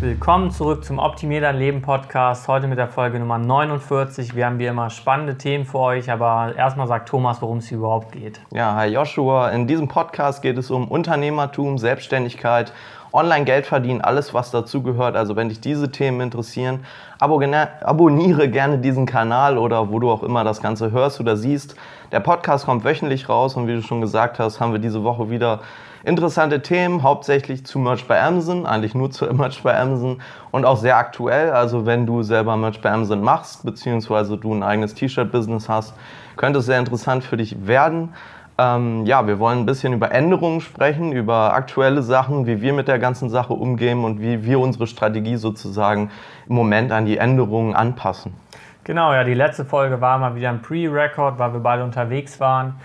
Willkommen zurück zum Optimier dein Leben Podcast. Heute mit der Folge Nummer 49. Wir haben wie immer spannende Themen für euch, aber erstmal sagt Thomas, worum es hier überhaupt geht. Ja, hi Joshua. In diesem Podcast geht es um Unternehmertum, Selbstständigkeit, Online-Geld verdienen, alles was dazugehört. Also wenn dich diese Themen interessieren, abonniere gerne diesen Kanal oder wo du auch immer das Ganze hörst oder siehst. Der Podcast kommt wöchentlich raus und wie du schon gesagt hast, haben wir diese Woche wieder Interessante Themen, hauptsächlich zu Merch bei Amazon, eigentlich nur zu Merch bei Amazon und auch sehr aktuell. Also wenn du selber Merch bei Amazon machst, beziehungsweise du ein eigenes T-Shirt-Business hast, könnte es sehr interessant für dich werden. Ähm, ja, wir wollen ein bisschen über Änderungen sprechen, über aktuelle Sachen, wie wir mit der ganzen Sache umgehen und wie wir unsere Strategie sozusagen im Moment an die Änderungen anpassen. Genau, ja, die letzte Folge war mal wieder ein Pre-Record, weil wir beide unterwegs waren.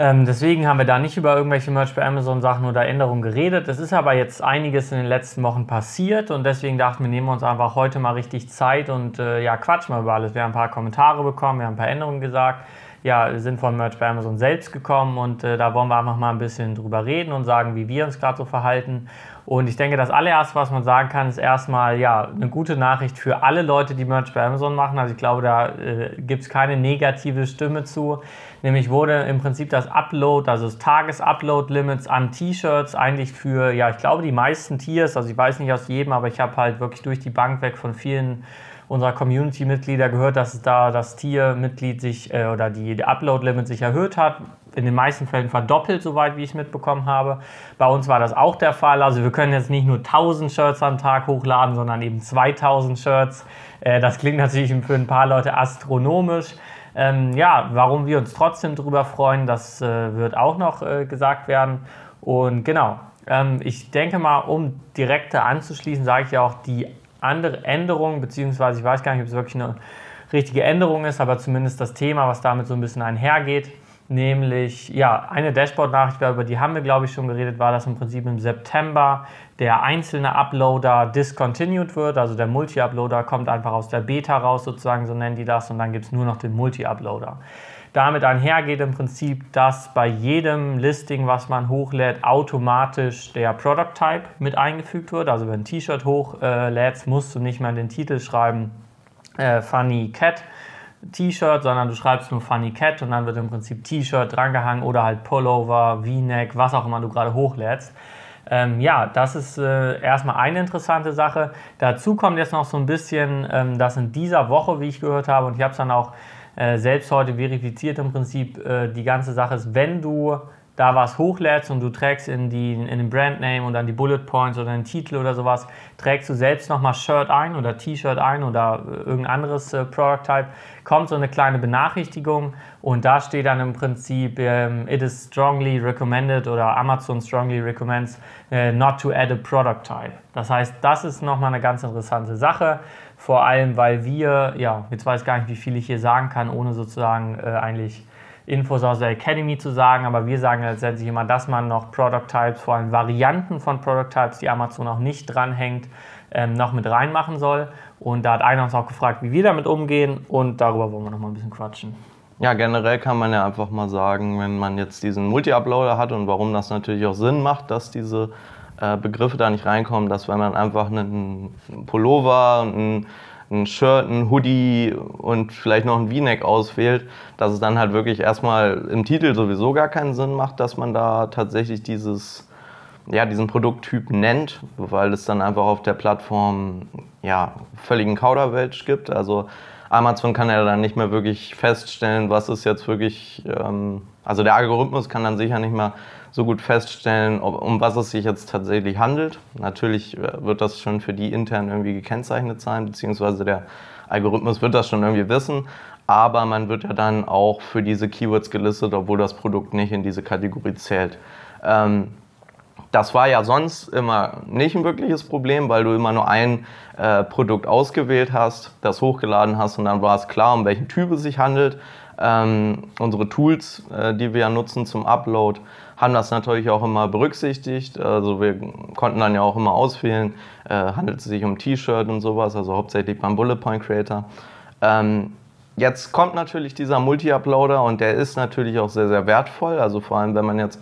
Ähm, deswegen haben wir da nicht über irgendwelche Merch bei Amazon Sachen oder Änderungen geredet. Es ist aber jetzt einiges in den letzten Wochen passiert und deswegen dachten wir, nehmen wir uns einfach heute mal richtig Zeit und äh, ja, quatschen mal über alles. Wir haben ein paar Kommentare bekommen, wir haben ein paar Änderungen gesagt. Ja, sind von Merch bei Amazon selbst gekommen und äh, da wollen wir einfach mal ein bisschen drüber reden und sagen, wie wir uns gerade so verhalten. Und ich denke, das allererste, was man sagen kann, ist erstmal ja eine gute Nachricht für alle Leute, die Merch bei Amazon machen. Also ich glaube, da äh, gibt es keine negative Stimme zu. Nämlich wurde im Prinzip das Upload, also das Tages-Upload-Limits an T-Shirts eigentlich für, ja, ich glaube, die meisten Tiers, also ich weiß nicht aus jedem, aber ich habe halt wirklich durch die Bank weg von vielen unserer Community-Mitglieder gehört, dass da das Tier-Mitglied sich äh, oder die, Upload-Limit sich erhöht hat. In den meisten Fällen verdoppelt, soweit wie ich es mitbekommen habe. Bei uns war das auch der Fall. Also wir können jetzt nicht nur 1000 Shirts am Tag hochladen, sondern eben 2000 Shirts. Äh, das klingt natürlich für ein paar Leute astronomisch. Ähm, ja, warum wir uns trotzdem darüber freuen, das äh, wird auch noch äh, gesagt werden. Und genau, ähm, ich denke mal, um direkter anzuschließen, sage ich ja auch die andere Änderung, beziehungsweise ich weiß gar nicht, ob es wirklich eine richtige Änderung ist, aber zumindest das Thema, was damit so ein bisschen einhergeht. Nämlich, ja, eine Dashboard-Nachricht, über die haben wir, glaube ich, schon geredet, war, dass im Prinzip im September der einzelne Uploader discontinued wird. Also der Multi-Uploader kommt einfach aus der Beta raus, sozusagen, so nennen die das, und dann gibt es nur noch den Multi-Uploader. Damit einhergeht im Prinzip, dass bei jedem Listing, was man hochlädt, automatisch der Product Type mit eingefügt wird. Also wenn ein T-Shirt hochlädst, musst du nicht mehr den Titel schreiben äh, Funny Cat, T-Shirt, sondern du schreibst nur Funny Cat und dann wird im Prinzip T-Shirt drangehangen oder halt Pullover, V-Neck, was auch immer du gerade hochlädst. Ähm, ja, das ist äh, erstmal eine interessante Sache. Dazu kommt jetzt noch so ein bisschen, ähm, dass in dieser Woche, wie ich gehört habe, und ich habe es dann auch äh, selbst heute verifiziert im Prinzip, äh, die ganze Sache ist, wenn du da was hochlädst und du trägst in, die, in den Brandname und dann die Bullet Points oder den Titel oder sowas, trägst du selbst nochmal Shirt ein oder T-Shirt ein oder äh, irgendein anderes äh, Product Type, kommt so eine kleine Benachrichtigung und da steht dann im Prinzip, ähm, it is strongly recommended oder Amazon strongly recommends äh, not to add a product type. Das heißt, das ist nochmal eine ganz interessante Sache. Vor allem, weil wir, ja, jetzt weiß ich gar nicht, wie viel ich hier sagen kann, ohne sozusagen äh, eigentlich Infos aus der Academy zu sagen, aber wir sagen letztendlich immer, dass man noch Product Types, vor allem Varianten von Product Types, die Amazon auch nicht dranhängt, ähm, noch mit reinmachen soll. Und da hat einer uns auch gefragt, wie wir damit umgehen und darüber wollen wir noch mal ein bisschen quatschen. Ja, generell kann man ja einfach mal sagen, wenn man jetzt diesen Multi-Uploader hat und warum das natürlich auch Sinn macht, dass diese äh, Begriffe da nicht reinkommen, dass wenn man einfach einen Pullover und einen ein Shirt, ein Hoodie und vielleicht noch ein V-Neck auswählt, dass es dann halt wirklich erstmal im Titel sowieso gar keinen Sinn macht, dass man da tatsächlich dieses, ja, diesen Produkttyp nennt, weil es dann einfach auf der Plattform ja, völligen Kauderwelsch gibt. Also Amazon kann ja dann nicht mehr wirklich feststellen, was ist jetzt wirklich, ähm, also der Algorithmus kann dann sicher nicht mehr so gut feststellen, ob, um was es sich jetzt tatsächlich handelt. Natürlich äh, wird das schon für die intern irgendwie gekennzeichnet sein, beziehungsweise der Algorithmus wird das schon irgendwie wissen. Aber man wird ja dann auch für diese Keywords gelistet, obwohl das Produkt nicht in diese Kategorie zählt. Ähm, das war ja sonst immer nicht ein wirkliches Problem, weil du immer nur ein äh, Produkt ausgewählt hast, das hochgeladen hast und dann war es klar, um welchen Typ es sich handelt. Ähm, unsere Tools, äh, die wir ja nutzen zum Upload, haben das natürlich auch immer berücksichtigt. Also wir konnten dann ja auch immer auswählen, äh, handelt es sich um T-Shirt und sowas, also hauptsächlich beim Bullet Point Creator. Ähm, jetzt kommt natürlich dieser Multi-Uploader und der ist natürlich auch sehr, sehr wertvoll. Also vor allem, wenn man jetzt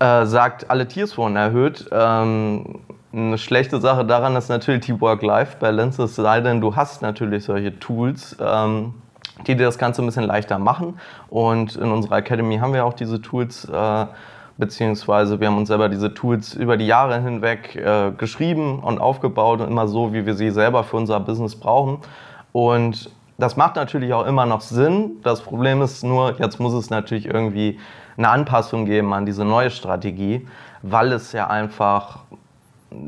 äh, sagt, alle Tiers wurden erhöht. Ähm, Eine schlechte Sache daran ist natürlich die Work-Life-Balance, es sei denn, du hast natürlich solche Tools, ähm, die dir das Ganze ein bisschen leichter machen. Und in unserer Academy haben wir auch diese Tools, äh, beziehungsweise wir haben uns selber diese Tools über die Jahre hinweg äh, geschrieben und aufgebaut und immer so, wie wir sie selber für unser Business brauchen. Und das macht natürlich auch immer noch Sinn. Das Problem ist nur, jetzt muss es natürlich irgendwie eine Anpassung geben an diese neue Strategie, weil es ja einfach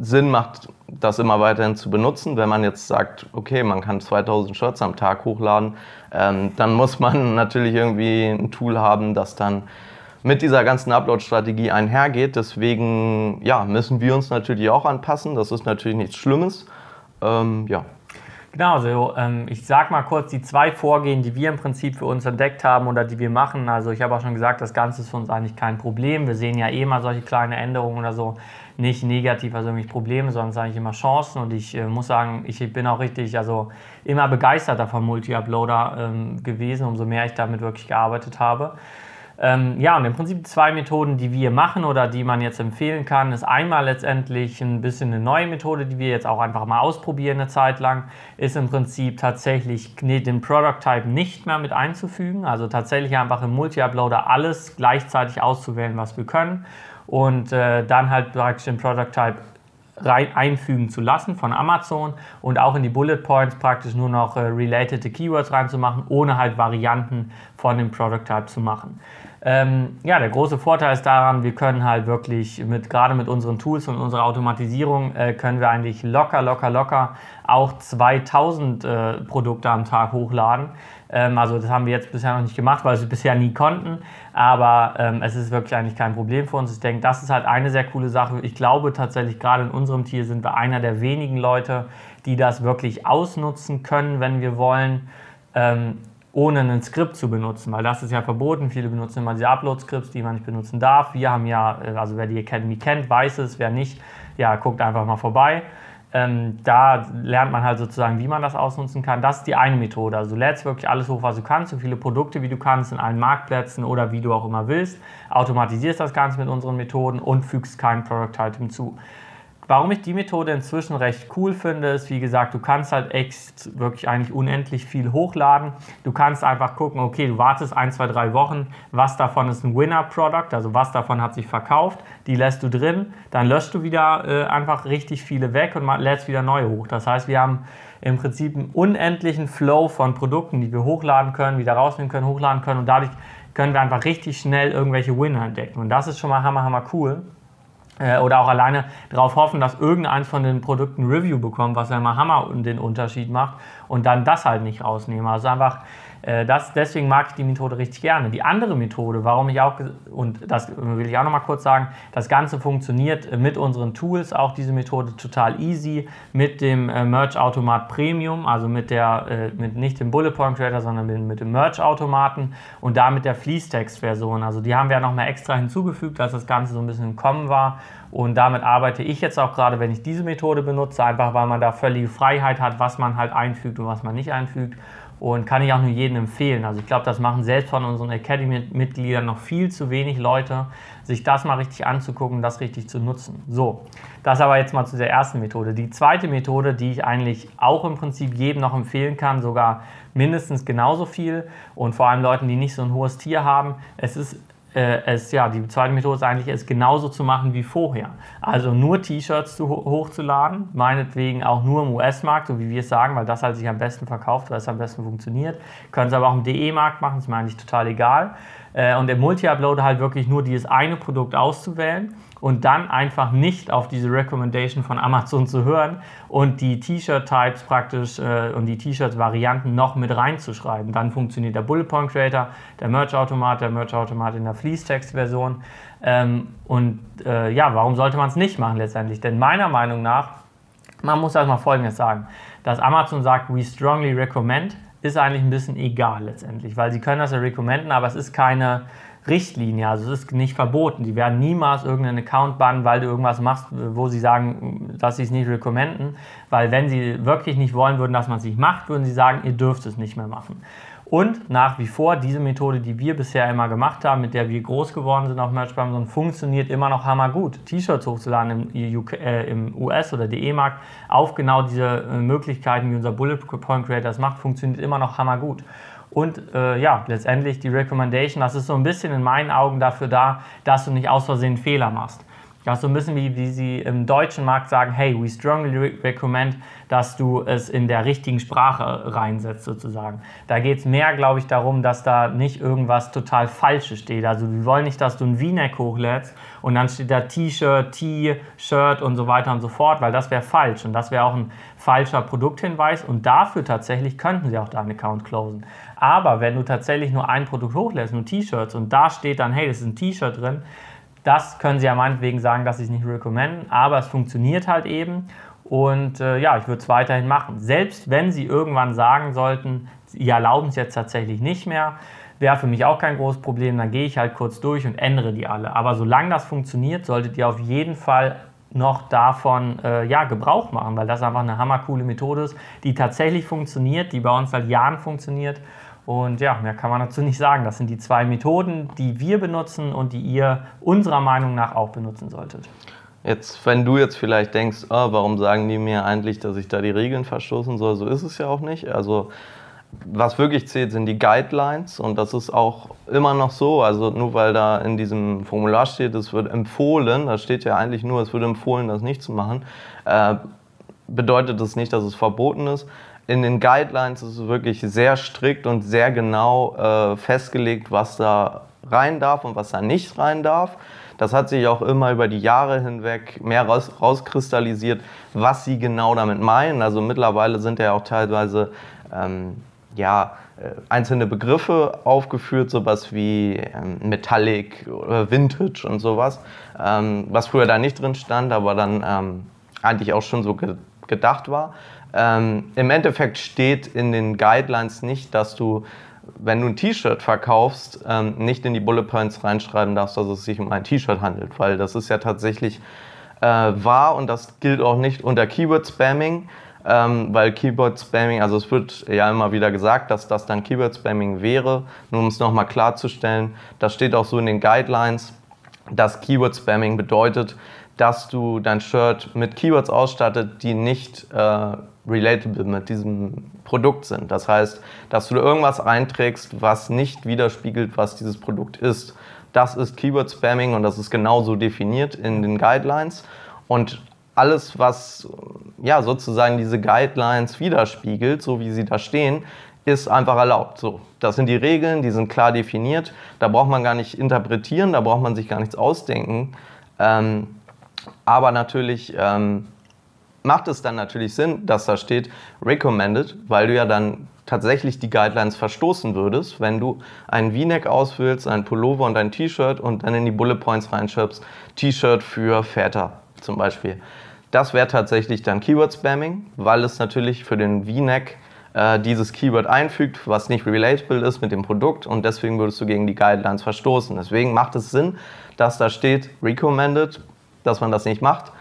Sinn macht, das immer weiterhin zu benutzen. Wenn man jetzt sagt, okay, man kann 2000 Shirts am Tag hochladen, ähm, dann muss man natürlich irgendwie ein Tool haben, das dann mit dieser ganzen Upload-Strategie einhergeht. Deswegen ja, müssen wir uns natürlich auch anpassen. Das ist natürlich nichts Schlimmes. Ähm, ja. Genau, also ähm, ich sage mal kurz die zwei Vorgehen, die wir im Prinzip für uns entdeckt haben oder die wir machen. Also ich habe auch schon gesagt, das Ganze ist für uns eigentlich kein Problem. Wir sehen ja eh mal solche kleine Änderungen oder so nicht negativ, also irgendwie Probleme, sondern sind eigentlich immer Chancen. Und ich äh, muss sagen, ich bin auch richtig, also immer begeisterter vom Multi-Uploader ähm, gewesen, umso mehr ich damit wirklich gearbeitet habe. Ähm, ja, und im Prinzip zwei Methoden, die wir machen oder die man jetzt empfehlen kann, ist einmal letztendlich ein bisschen eine neue Methode, die wir jetzt auch einfach mal ausprobieren eine Zeit lang, ist im Prinzip tatsächlich den Product Type nicht mehr mit einzufügen, also tatsächlich einfach im Multi-Uploader alles gleichzeitig auszuwählen, was wir können und äh, dann halt praktisch den Product Type rein einfügen zu lassen von Amazon und auch in die Bullet Points praktisch nur noch äh, related Keywords reinzumachen, ohne halt Varianten von dem Product Type zu machen. Ähm, ja, der große Vorteil ist daran, wir können halt wirklich mit, gerade mit unseren Tools und unserer Automatisierung, äh, können wir eigentlich locker, locker, locker auch 2000 äh, Produkte am Tag hochladen. Ähm, also das haben wir jetzt bisher noch nicht gemacht, weil wir es bisher nie konnten. Aber ähm, es ist wirklich eigentlich kein Problem für uns. Ich denke, das ist halt eine sehr coole Sache. Ich glaube tatsächlich, gerade in unserem Tier sind wir einer der wenigen Leute, die das wirklich ausnutzen können, wenn wir wollen. Ohne ein Skript zu benutzen, weil das ist ja verboten. Viele benutzen immer diese Upload-Skripts, die man nicht benutzen darf. Wir haben ja, äh, also wer die Academy kennt, weiß es, wer nicht, ja, guckt einfach mal vorbei. Ähm, da lernt man halt sozusagen, wie man das ausnutzen kann. Das ist die eine Methode. Also du lädst wirklich alles hoch, was du kannst, so viele Produkte, wie du kannst, in allen Marktplätzen oder wie du auch immer willst. Automatisierst das Ganze mit unseren Methoden und fügst kein Product Type hinzu. Warum ich die Methode inzwischen recht cool finde, ist, wie gesagt, du kannst halt echt wirklich eigentlich unendlich viel hochladen. Du kannst einfach gucken, okay, du wartest ein, zwei, drei Wochen, was davon ist ein Winner-Product, also was davon hat sich verkauft, die lässt du drin, dann löscht du wieder äh, einfach richtig viele weg und lädst wieder neue hoch. Das heißt, wir haben im Prinzip einen unendlichen Flow von Produkten, die wir hochladen können, wieder rausnehmen können, hochladen können und dadurch können wir einfach richtig schnell irgendwelche Winner entdecken. Und das ist schon mal hammer, hammer cool. Äh, oder auch alleine darauf hoffen, dass irgendeins von den Produkten Review bekommt, was ja immer Hammer den Unterschied macht und dann das halt nicht rausnehmen. Also einfach das, deswegen mag ich die Methode richtig gerne. Die andere Methode, warum ich auch, und das will ich auch nochmal kurz sagen, das Ganze funktioniert mit unseren Tools, auch diese Methode total easy, mit dem äh, Merch Automat Premium, also mit der, äh, mit nicht dem Bullet Point Creator, sondern mit, dem Merch Automaten und da mit der Fließtext Version. Also die haben wir ja nochmal extra hinzugefügt, als das Ganze so ein bisschen im Kommen war. Und damit arbeite ich jetzt auch gerade, wenn ich diese Methode benutze, einfach weil man da völlige Freiheit hat, was man halt einfügt und was man nicht einfügt und kann ich auch nur jedem empfehlen. Also ich glaube, das machen selbst von unseren Academy-Mitgliedern noch viel zu wenig Leute, sich das mal richtig anzugucken, das richtig zu nutzen. So, das aber jetzt mal zu der ersten Methode. Die zweite Methode, die ich eigentlich auch im Prinzip jedem noch empfehlen kann, sogar mindestens genauso viel und vor allem Leuten, die nicht so ein hohes Tier haben, es ist es, ja, die zweite Methode ist eigentlich, es genauso zu machen wie vorher. Also nur T-Shirts hochzuladen, meinetwegen auch nur im US-Markt, so wie wir es sagen, weil das halt sich am besten verkauft, weil es am besten funktioniert. Können es aber auch im DE-Markt machen, ist mir eigentlich total egal. Äh, und im Multi-Uploader halt wirklich nur dieses eine Produkt auszuwählen und dann einfach nicht auf diese Recommendation von Amazon zu hören und die T-Shirt-Types praktisch äh, und die T-Shirt-Varianten noch mit reinzuschreiben. Dann funktioniert der Bullet Point Creator, der Merch-Automat, der Merch-Automat in der Fließtext-Version. Ähm, und äh, ja, warum sollte man es nicht machen letztendlich? Denn meiner Meinung nach, man muss erstmal Folgendes sagen, dass Amazon sagt, we strongly recommend, ist eigentlich ein bisschen egal letztendlich, weil sie können das ja recommenden, aber es ist keine Richtlinie. Also es ist nicht verboten. Die werden niemals irgendeinen Account bannen, weil du irgendwas machst, wo sie sagen, dass sie es nicht recommenden. Weil wenn sie wirklich nicht wollen würden, dass man es nicht macht, würden sie sagen, ihr dürft es nicht mehr machen. Und nach wie vor, diese Methode, die wir bisher immer gemacht haben, mit der wir groß geworden sind auf Merch bei Amazon, funktioniert immer noch hammergut. T-Shirts hochzuladen im, UK, äh, im US- oder DE-Markt auf genau diese äh, Möglichkeiten, wie unser Bullet Point Creator das macht, funktioniert immer noch hammergut. Und äh, ja, letztendlich die Recommendation, das ist so ein bisschen in meinen Augen dafür da, dass du nicht aus Versehen Fehler machst. Ist so ein bisschen wie, wie sie im deutschen Markt sagen, hey, we strongly recommend, dass du es in der richtigen Sprache reinsetzt sozusagen. Da geht es mehr, glaube ich, darum, dass da nicht irgendwas total Falsches steht. Also wir wollen nicht, dass du ein V-Neck hochlädst und dann steht da T-Shirt, T-Shirt und so weiter und so fort, weil das wäre falsch und das wäre auch ein falscher Produkthinweis und dafür tatsächlich könnten sie auch deinen Account closen. Aber wenn du tatsächlich nur ein Produkt hochlässt, nur T-Shirts und da steht dann, hey, das ist ein T-Shirt drin, das können sie ja meinetwegen sagen, dass sie es nicht recommenden, aber es funktioniert halt eben. Und äh, ja, ich würde es weiterhin machen. Selbst wenn sie irgendwann sagen sollten, sie erlauben es jetzt tatsächlich nicht mehr, wäre für mich auch kein großes Problem. Dann gehe ich halt kurz durch und ändere die alle. Aber solange das funktioniert, solltet ihr auf jeden Fall noch davon äh, ja, Gebrauch machen, weil das einfach eine hammercoole Methode ist, die tatsächlich funktioniert, die bei uns seit Jahren funktioniert und ja, mehr kann man dazu nicht sagen. Das sind die zwei Methoden, die wir benutzen und die ihr unserer Meinung nach auch benutzen solltet. Jetzt, wenn du jetzt vielleicht denkst, oh, warum sagen die mir eigentlich, dass ich da die Regeln verstoßen soll, so ist es ja auch nicht. Also was wirklich zählt, sind die Guidelines und das ist auch immer noch so. Also nur weil da in diesem Formular steht, es wird empfohlen, da steht ja eigentlich nur, es wird empfohlen, das nicht zu machen, äh, bedeutet das nicht, dass es verboten ist in den Guidelines ist es wirklich sehr strikt und sehr genau äh, festgelegt, was da rein darf und was da nicht rein darf. Das hat sich auch immer über die Jahre hinweg mehr raus, rauskristallisiert, was sie genau damit meinen. Also mittlerweile sind ja auch teilweise ähm, ja, äh, einzelne Begriffe aufgeführt, sowas wie ähm, Metallic oder Vintage und sowas, ähm, was früher da nicht drin stand, aber dann ähm, eigentlich auch schon so ge gedacht war. Ähm, Im Endeffekt steht in den Guidelines nicht, dass du, wenn du ein T-Shirt verkaufst, ähm, nicht in die Bullet Points reinschreiben darfst, dass es sich um ein T-Shirt handelt, weil das ist ja tatsächlich äh, wahr und das gilt auch nicht unter Keyword-Spamming. Ähm, weil Keyword-Spamming, also es wird ja immer wieder gesagt, dass das dann Keyword-Spamming wäre. Nur um es nochmal klarzustellen, das steht auch so in den Guidelines, dass Keyword-Spamming bedeutet, dass du dein Shirt mit Keywords ausstattet, die nicht äh, relatable mit diesem Produkt sind. Das heißt, dass du irgendwas einträgst, was nicht widerspiegelt, was dieses Produkt ist. Das ist Keyword Spamming und das ist genauso definiert in den Guidelines. Und alles, was ja, sozusagen diese Guidelines widerspiegelt, so wie sie da stehen, ist einfach erlaubt. So, das sind die Regeln, die sind klar definiert. Da braucht man gar nicht interpretieren, da braucht man sich gar nichts ausdenken. Ähm, aber natürlich ähm, macht es dann natürlich Sinn, dass da steht recommended, weil du ja dann tatsächlich die Guidelines verstoßen würdest, wenn du einen V-Neck auswählst, einen Pullover und ein T-Shirt und dann in die Bullet Points reinschreibst, T-Shirt für Väter zum Beispiel. Das wäre tatsächlich dann Keyword-Spamming, weil es natürlich für den V-Neck äh, dieses Keyword einfügt, was nicht relatable ist mit dem Produkt und deswegen würdest du gegen die Guidelines verstoßen. Deswegen macht es Sinn, dass da steht recommended, dass man das nicht macht.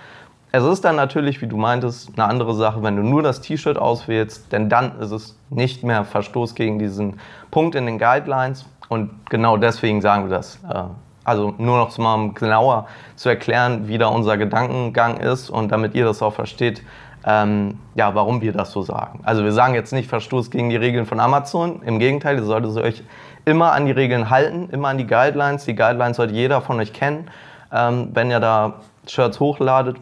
Es ist dann natürlich, wie du meintest, eine andere Sache, wenn du nur das T-Shirt auswählst, denn dann ist es nicht mehr Verstoß gegen diesen Punkt in den Guidelines und genau deswegen sagen wir das. Äh, also nur noch mal genauer zu erklären, wie da unser Gedankengang ist und damit ihr das auch versteht, ähm, ja, warum wir das so sagen. Also wir sagen jetzt nicht Verstoß gegen die Regeln von Amazon, im Gegenteil, ihr solltet euch immer an die Regeln halten, immer an die Guidelines. Die Guidelines sollte jeder von euch kennen, ähm, wenn ihr da Shirts hochladet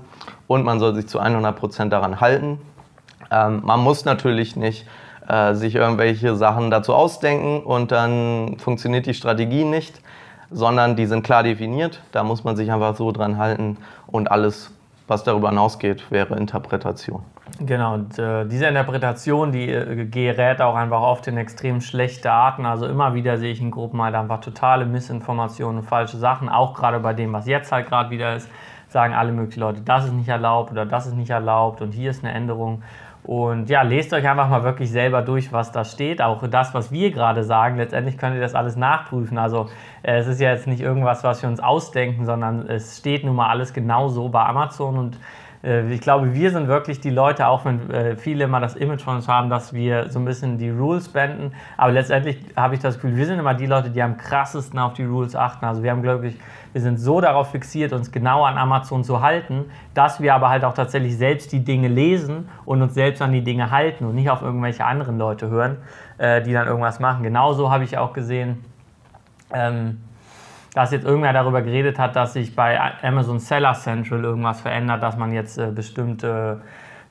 und man soll sich zu 100% daran halten. Ähm, man muss natürlich nicht äh, sich irgendwelche Sachen dazu ausdenken und dann funktioniert die Strategie nicht, sondern die sind klar definiert. Da muss man sich einfach so dran halten und alles, was darüber hinausgeht, wäre Interpretation. Genau, und äh, diese Interpretation, die äh, gerät auch einfach oft in extrem schlechte Arten. Also immer wieder sehe ich in Gruppen halt einfach totale Missinformationen und falsche Sachen, auch gerade bei dem, was jetzt halt gerade wieder ist sagen alle möglichen Leute, das ist nicht erlaubt oder das ist nicht erlaubt und hier ist eine Änderung. Und ja, lest euch einfach mal wirklich selber durch, was da steht. Auch das, was wir gerade sagen, letztendlich könnt ihr das alles nachprüfen. Also äh, es ist ja jetzt nicht irgendwas, was wir uns ausdenken, sondern es steht nun mal alles genauso bei Amazon und äh, ich glaube, wir sind wirklich die Leute, auch wenn äh, viele immer das Image von uns haben, dass wir so ein bisschen die Rules benden. Aber letztendlich habe ich das Gefühl, wir sind immer die Leute, die am krassesten auf die Rules achten. Also wir haben, glaube ich, wir sind so darauf fixiert, uns genau an Amazon zu halten, dass wir aber halt auch tatsächlich selbst die Dinge lesen und uns selbst an die Dinge halten und nicht auf irgendwelche anderen Leute hören, äh, die dann irgendwas machen. Genauso habe ich auch gesehen, ähm, dass jetzt irgendwer darüber geredet hat, dass sich bei Amazon Seller Central irgendwas verändert, dass man jetzt äh, bestimmte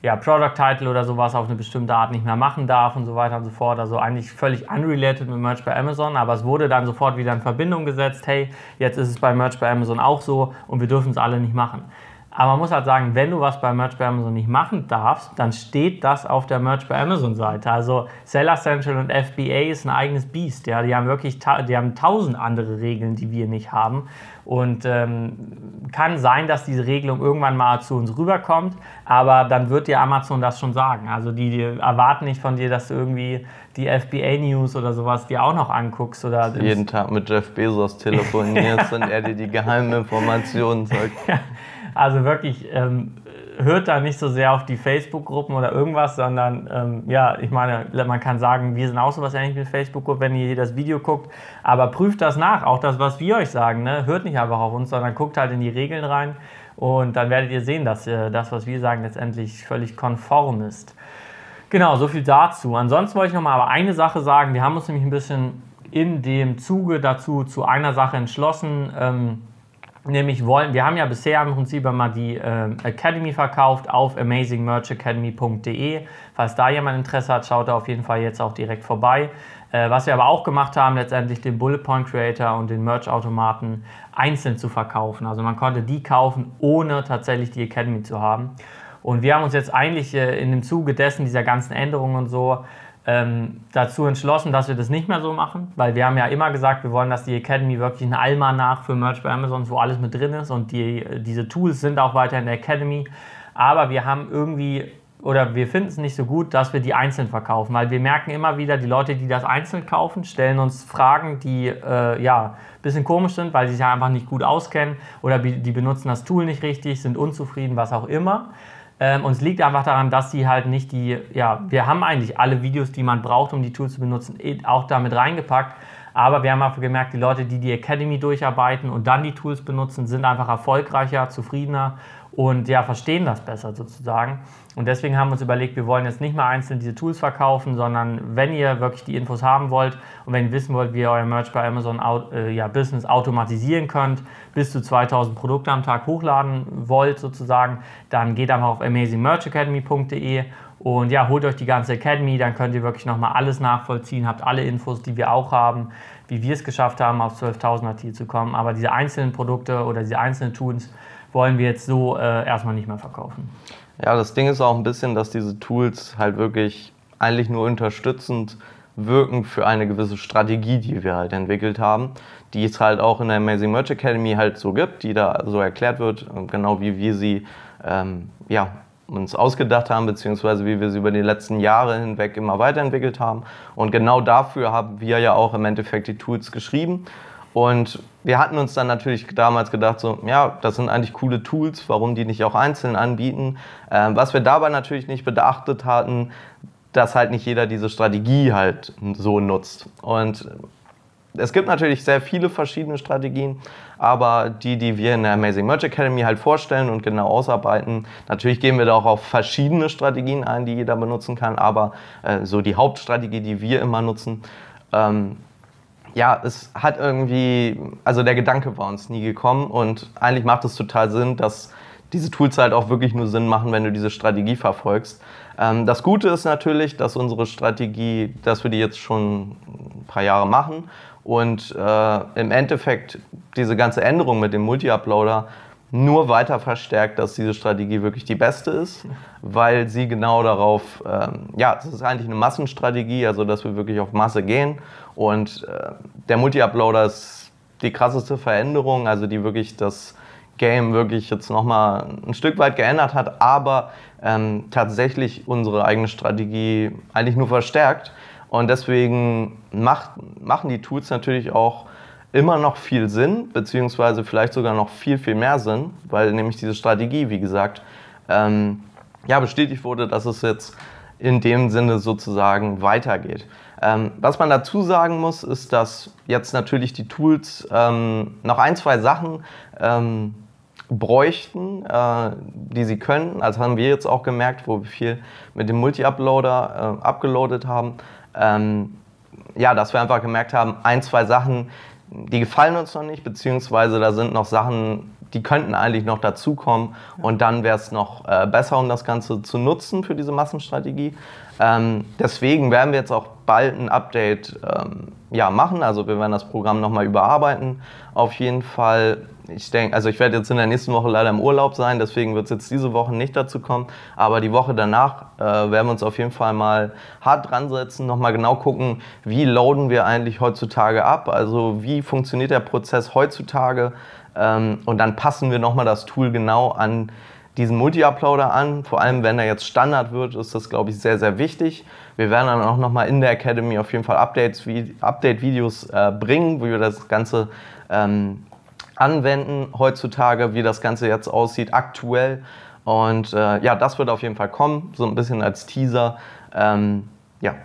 ja, Product Title oder sowas auf eine bestimmte Art nicht mehr machen darf und so weiter und so fort. Also eigentlich völlig unrelated mit Merch bei Amazon, aber es wurde dann sofort wieder in Verbindung gesetzt, hey, jetzt ist es bei Merch bei Amazon auch so und wir dürfen es alle nicht machen. Aber man muss halt sagen, wenn du was bei Merch bei Amazon nicht machen darfst, dann steht das auf der Merch bei Amazon Seite. Also Seller Central und FBA ist ein eigenes Biest. Ja, die haben wirklich, die haben tausend andere Regeln, die wir nicht haben. Und ähm, kann sein, dass diese Regelung irgendwann mal zu uns rüberkommt, aber dann wird dir Amazon das schon sagen. Also die, die erwarten nicht von dir, dass du irgendwie die FBA News oder sowas dir auch noch anguckst. Oder Jeden Tag mit Jeff Bezos telefonierst und er dir die geheimen Informationen sagt. Also wirklich, ähm, hört da nicht so sehr auf die Facebook-Gruppen oder irgendwas, sondern ähm, ja, ich meine, man kann sagen, wir sind auch sowas ähnlich wie Facebook-Gruppe, wenn ihr das Video guckt, aber prüft das nach, auch das, was wir euch sagen, ne? hört nicht einfach auf uns, sondern guckt halt in die Regeln rein und dann werdet ihr sehen, dass äh, das, was wir sagen, letztendlich völlig konform ist. Genau, so viel dazu. Ansonsten wollte ich noch mal aber eine Sache sagen, wir haben uns nämlich ein bisschen in dem Zuge dazu zu einer Sache entschlossen, ähm, Nämlich wollen, wir haben ja bisher im Prinzip immer die äh, Academy verkauft auf amazingmerchacademy.de. Falls da jemand Interesse hat, schaut da auf jeden Fall jetzt auch direkt vorbei. Äh, was wir aber auch gemacht haben, letztendlich den Bullet Point Creator und den Merch-Automaten einzeln zu verkaufen. Also man konnte die kaufen, ohne tatsächlich die Academy zu haben. Und wir haben uns jetzt eigentlich äh, in dem Zuge dessen, dieser ganzen Änderungen und so, ähm, dazu entschlossen, dass wir das nicht mehr so machen, weil wir haben ja immer gesagt, wir wollen, dass die Academy wirklich ein Almanach für Merch bei Amazon, wo alles mit drin ist und die, diese Tools sind auch weiter in der Academy. Aber wir haben irgendwie oder wir finden es nicht so gut, dass wir die einzeln verkaufen, weil wir merken immer wieder, die Leute, die das einzeln kaufen, stellen uns Fragen, die äh, ja ein bisschen komisch sind, weil sie sich einfach nicht gut auskennen oder die benutzen das Tool nicht richtig, sind unzufrieden, was auch immer. Ähm, und es liegt einfach daran, dass sie halt nicht die, ja, wir haben eigentlich alle Videos, die man braucht, um die Tools zu benutzen, eh auch damit reingepackt. Aber wir haben einfach gemerkt, die Leute, die die Academy durcharbeiten und dann die Tools benutzen, sind einfach erfolgreicher, zufriedener und ja, verstehen das besser sozusagen. Und deswegen haben wir uns überlegt, wir wollen jetzt nicht mehr einzeln diese Tools verkaufen, sondern wenn ihr wirklich die Infos haben wollt und wenn ihr wissen wollt, wie ihr euer Merch bei Amazon äh, ja, Business automatisieren könnt, bis zu 2000 Produkte am Tag hochladen wollt sozusagen, dann geht einfach auf amazingmerchacademy.de und ja, holt euch die ganze Academy, dann könnt ihr wirklich nochmal alles nachvollziehen, habt alle Infos, die wir auch haben, wie wir es geschafft haben, auf 12.000 Artikel zu kommen. Aber diese einzelnen Produkte oder diese einzelnen Tools, wollen wir jetzt so äh, erstmal nicht mehr verkaufen. Ja, das Ding ist auch ein bisschen, dass diese Tools halt wirklich eigentlich nur unterstützend wirken für eine gewisse Strategie, die wir halt entwickelt haben, die es halt auch in der Amazing Merch Academy halt so gibt, die da so erklärt wird, genau wie wir sie ähm, ja, uns ausgedacht haben, beziehungsweise wie wir sie über die letzten Jahre hinweg immer weiterentwickelt haben. Und genau dafür haben wir ja auch im Endeffekt die Tools geschrieben. Und wir hatten uns dann natürlich damals gedacht, so, ja, das sind eigentlich coole Tools, warum die nicht auch einzeln anbieten. Ähm, was wir dabei natürlich nicht beachtet hatten, dass halt nicht jeder diese Strategie halt so nutzt. Und es gibt natürlich sehr viele verschiedene Strategien, aber die, die wir in der Amazing Merch Academy halt vorstellen und genau ausarbeiten, natürlich gehen wir da auch auf verschiedene Strategien ein, die jeder benutzen kann, aber äh, so die Hauptstrategie, die wir immer nutzen, ähm, ja, es hat irgendwie, also der Gedanke war uns nie gekommen und eigentlich macht es total Sinn, dass diese Tools halt auch wirklich nur Sinn machen, wenn du diese Strategie verfolgst. Ähm, das Gute ist natürlich, dass unsere Strategie, dass wir die jetzt schon ein paar Jahre machen und äh, im Endeffekt diese ganze Änderung mit dem Multi-Uploader nur weiter verstärkt, dass diese Strategie wirklich die beste ist, weil sie genau darauf, ähm, ja, es ist eigentlich eine Massenstrategie, also dass wir wirklich auf Masse gehen und äh, der Multi-Uploader ist die krasseste Veränderung, also die wirklich das Game wirklich jetzt nochmal ein Stück weit geändert hat, aber ähm, tatsächlich unsere eigene Strategie eigentlich nur verstärkt. Und deswegen macht, machen die Tools natürlich auch immer noch viel Sinn, beziehungsweise vielleicht sogar noch viel, viel mehr Sinn, weil nämlich diese Strategie, wie gesagt, ähm, ja, bestätigt wurde, dass es jetzt in dem Sinne sozusagen weitergeht. Ähm, was man dazu sagen muss, ist, dass jetzt natürlich die Tools ähm, noch ein, zwei Sachen ähm, bräuchten, äh, die sie können. Also haben wir jetzt auch gemerkt, wo wir viel mit dem Multi-Uploader äh, abgeloadet haben. Ähm, ja, dass wir einfach gemerkt haben, ein, zwei Sachen, die gefallen uns noch nicht, beziehungsweise da sind noch Sachen, die könnten eigentlich noch dazukommen und dann wäre es noch äh, besser, um das Ganze zu nutzen für diese Massenstrategie. Ähm, deswegen werden wir jetzt auch bald ein Update ähm, ja, machen. Also wir werden das Programm nochmal überarbeiten. Auf jeden Fall, ich denke, also ich werde jetzt in der nächsten Woche leider im Urlaub sein, deswegen wird es jetzt diese Woche nicht dazu kommen. Aber die Woche danach äh, werden wir uns auf jeden Fall mal hart dran setzen, nochmal genau gucken, wie loaden wir eigentlich heutzutage ab. Also wie funktioniert der Prozess heutzutage. Ähm, und dann passen wir nochmal das Tool genau an diesen Multi-Uploader an. Vor allem, wenn er jetzt Standard wird, ist das, glaube ich, sehr, sehr wichtig. Wir werden dann auch nochmal in der Academy auf jeden Fall Update-Videos äh, bringen, wie wir das Ganze ähm, anwenden heutzutage, wie das Ganze jetzt aussieht aktuell. Und äh, ja, das wird auf jeden Fall kommen, so ein bisschen als Teaser. Ähm, ja,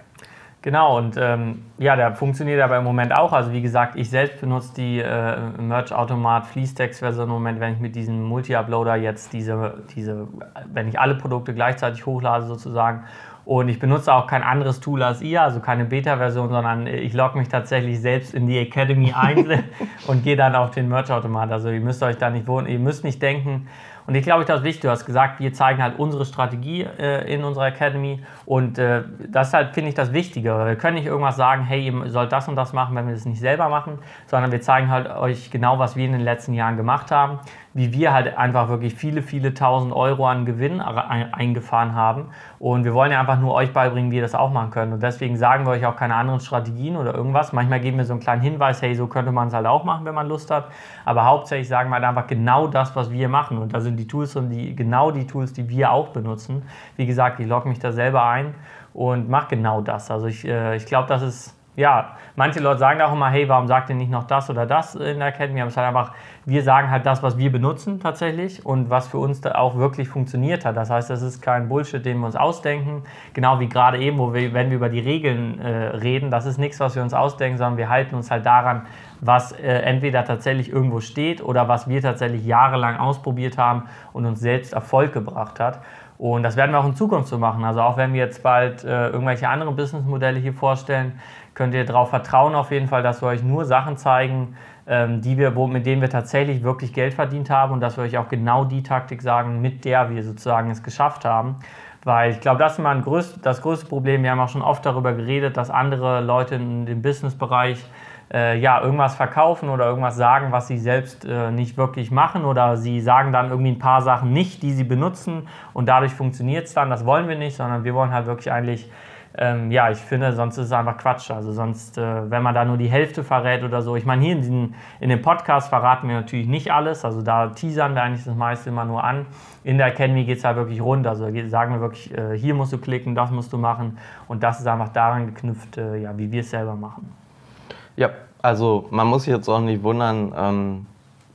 Genau, und ähm, ja, der funktioniert aber im Moment auch. Also wie gesagt, ich selbst benutze die äh, Merch-Automat Fließtext-Version im Moment, wenn ich mit diesem Multi-Uploader jetzt diese, diese, wenn ich alle Produkte gleichzeitig hochlade sozusagen. Und ich benutze auch kein anderes Tool als ihr, also keine Beta-Version, sondern ich logge mich tatsächlich selbst in die Academy ein und gehe dann auf den Merch-Automat. Also ihr müsst euch da nicht wohnen, ihr müsst nicht denken, und ich glaube, das ist wichtig. Du hast gesagt, wir zeigen halt unsere Strategie äh, in unserer Academy. Und äh, das halt, finde ich, das Wichtige. Wir können nicht irgendwas sagen, hey, ihr sollt das und das machen, wenn wir das nicht selber machen, sondern wir zeigen halt euch genau, was wir in den letzten Jahren gemacht haben wie wir halt einfach wirklich viele, viele tausend Euro an Gewinn eingefahren haben. Und wir wollen ja einfach nur euch beibringen, wie ihr das auch machen könnt. Und deswegen sagen wir euch auch keine anderen Strategien oder irgendwas. Manchmal geben wir so einen kleinen Hinweis, hey, so könnte man es halt auch machen, wenn man Lust hat. Aber hauptsächlich sagen wir halt einfach genau das, was wir machen. Und da sind die Tools und die, genau die Tools, die wir auch benutzen. Wie gesagt, ich logge mich da selber ein und mache genau das. Also ich, äh, ich glaube, das ist ja, manche Leute sagen auch immer, hey, warum sagt ihr nicht noch das oder das in der Academy? Aber es ist halt einfach, wir sagen halt das, was wir benutzen tatsächlich und was für uns da auch wirklich funktioniert hat. Das heißt, das ist kein Bullshit, den wir uns ausdenken. Genau wie gerade eben, wo wir, wenn wir über die Regeln äh, reden, das ist nichts, was wir uns ausdenken, sondern wir halten uns halt daran, was äh, entweder tatsächlich irgendwo steht oder was wir tatsächlich jahrelang ausprobiert haben und uns selbst Erfolg gebracht hat. Und das werden wir auch in Zukunft so machen. Also auch wenn wir jetzt bald äh, irgendwelche anderen Businessmodelle hier vorstellen, könnt ihr darauf vertrauen auf jeden Fall, dass wir euch nur Sachen zeigen, ähm, die wir, wo, mit denen wir tatsächlich wirklich Geld verdient haben und dass wir euch auch genau die Taktik sagen, mit der wir sozusagen es geschafft haben. Weil ich glaube, das ist mal größt, das größte Problem. Wir haben auch schon oft darüber geredet, dass andere Leute in dem Businessbereich äh, ja, irgendwas verkaufen oder irgendwas sagen, was sie selbst äh, nicht wirklich machen oder sie sagen dann irgendwie ein paar Sachen nicht, die sie benutzen und dadurch funktioniert es dann. Das wollen wir nicht, sondern wir wollen halt wirklich eigentlich ähm, ja, ich finde, sonst ist es einfach Quatsch. Also sonst, äh, wenn man da nur die Hälfte verrät oder so. Ich meine, hier in, diesen, in dem Podcast verraten wir natürlich nicht alles. Also da teasern wir eigentlich das meiste immer nur an. In der Academy geht es halt wirklich rund. Also sagen wir wirklich, äh, hier musst du klicken, das musst du machen. Und das ist einfach daran geknüpft, äh, ja, wie wir es selber machen. Ja, also man muss sich jetzt auch nicht wundern, ähm,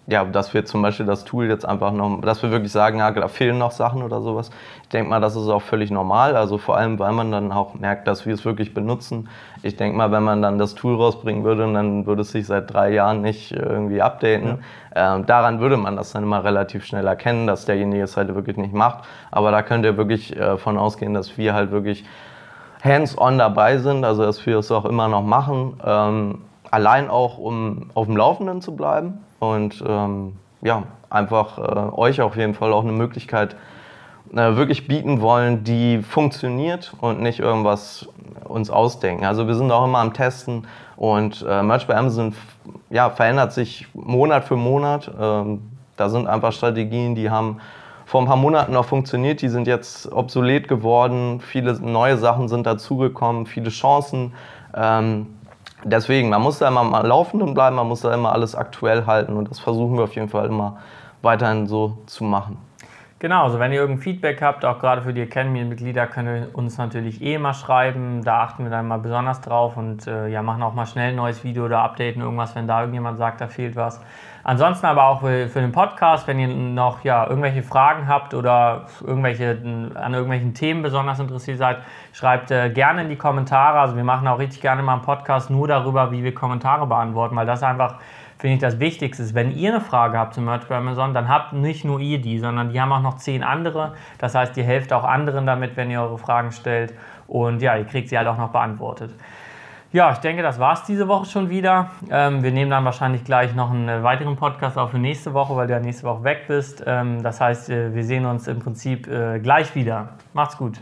ja, dass wir zum Beispiel das Tool jetzt einfach noch, dass wir wirklich sagen, ja, da fehlen noch Sachen oder sowas. Ich denke mal, das ist auch völlig normal. Also vor allem, weil man dann auch merkt, dass wir es wirklich benutzen. Ich denke mal, wenn man dann das Tool rausbringen würde, dann würde es sich seit drei Jahren nicht irgendwie updaten. Ja. Ähm, daran würde man das dann immer relativ schnell erkennen, dass derjenige es halt wirklich nicht macht. Aber da könnt ihr wirklich äh, von ausgehen, dass wir halt wirklich hands-on dabei sind, also dass wir es auch immer noch machen. Ähm, allein auch, um auf dem Laufenden zu bleiben und ähm, ja, einfach äh, euch auf jeden Fall auch eine Möglichkeit äh, wirklich bieten wollen, die funktioniert und nicht irgendwas uns ausdenken. Also wir sind auch immer am Testen und äh, Merch bei Amazon ja, verändert sich Monat für Monat. Ähm, da sind einfach Strategien, die haben vor ein paar Monaten noch funktioniert, die sind jetzt obsolet geworden. Viele neue Sachen sind dazugekommen, viele Chancen. Ähm, deswegen, man muss da immer mal laufenden bleiben, man muss da immer alles aktuell halten und das versuchen wir auf jeden Fall immer weiterhin so zu machen. Genau, also wenn ihr irgendein Feedback habt, auch gerade für die Academy-Mitglieder, könnt ihr uns natürlich eh mal schreiben. Da achten wir dann mal besonders drauf und äh, ja, machen auch mal schnell ein neues Video oder updaten irgendwas, wenn da irgendjemand sagt, da fehlt was. Ansonsten aber auch für, den Podcast, wenn ihr noch ja, irgendwelche Fragen habt oder irgendwelche, an irgendwelchen Themen besonders interessiert seid, schreibt äh, gerne in die Kommentare. Also wir machen auch richtig gerne mal einen Podcast nur darüber, wie wir Kommentare beantworten, weil das einfach finde ich das Wichtigste ist, wenn ihr eine Frage habt zum Merch bei Amazon, dann habt nicht nur ihr die, sondern die haben auch noch zehn andere. Das heißt, ihr helft auch anderen damit, wenn ihr eure Fragen stellt. Und ja, ihr kriegt sie halt auch noch beantwortet. Ja, ich denke, das war es diese Woche schon wieder. Ähm, wir nehmen dann wahrscheinlich gleich noch einen weiteren Podcast auf für nächste Woche, weil du ja nächste Woche weg bist. Ähm, das heißt, äh, wir sehen uns im Prinzip äh, gleich wieder. Macht's gut.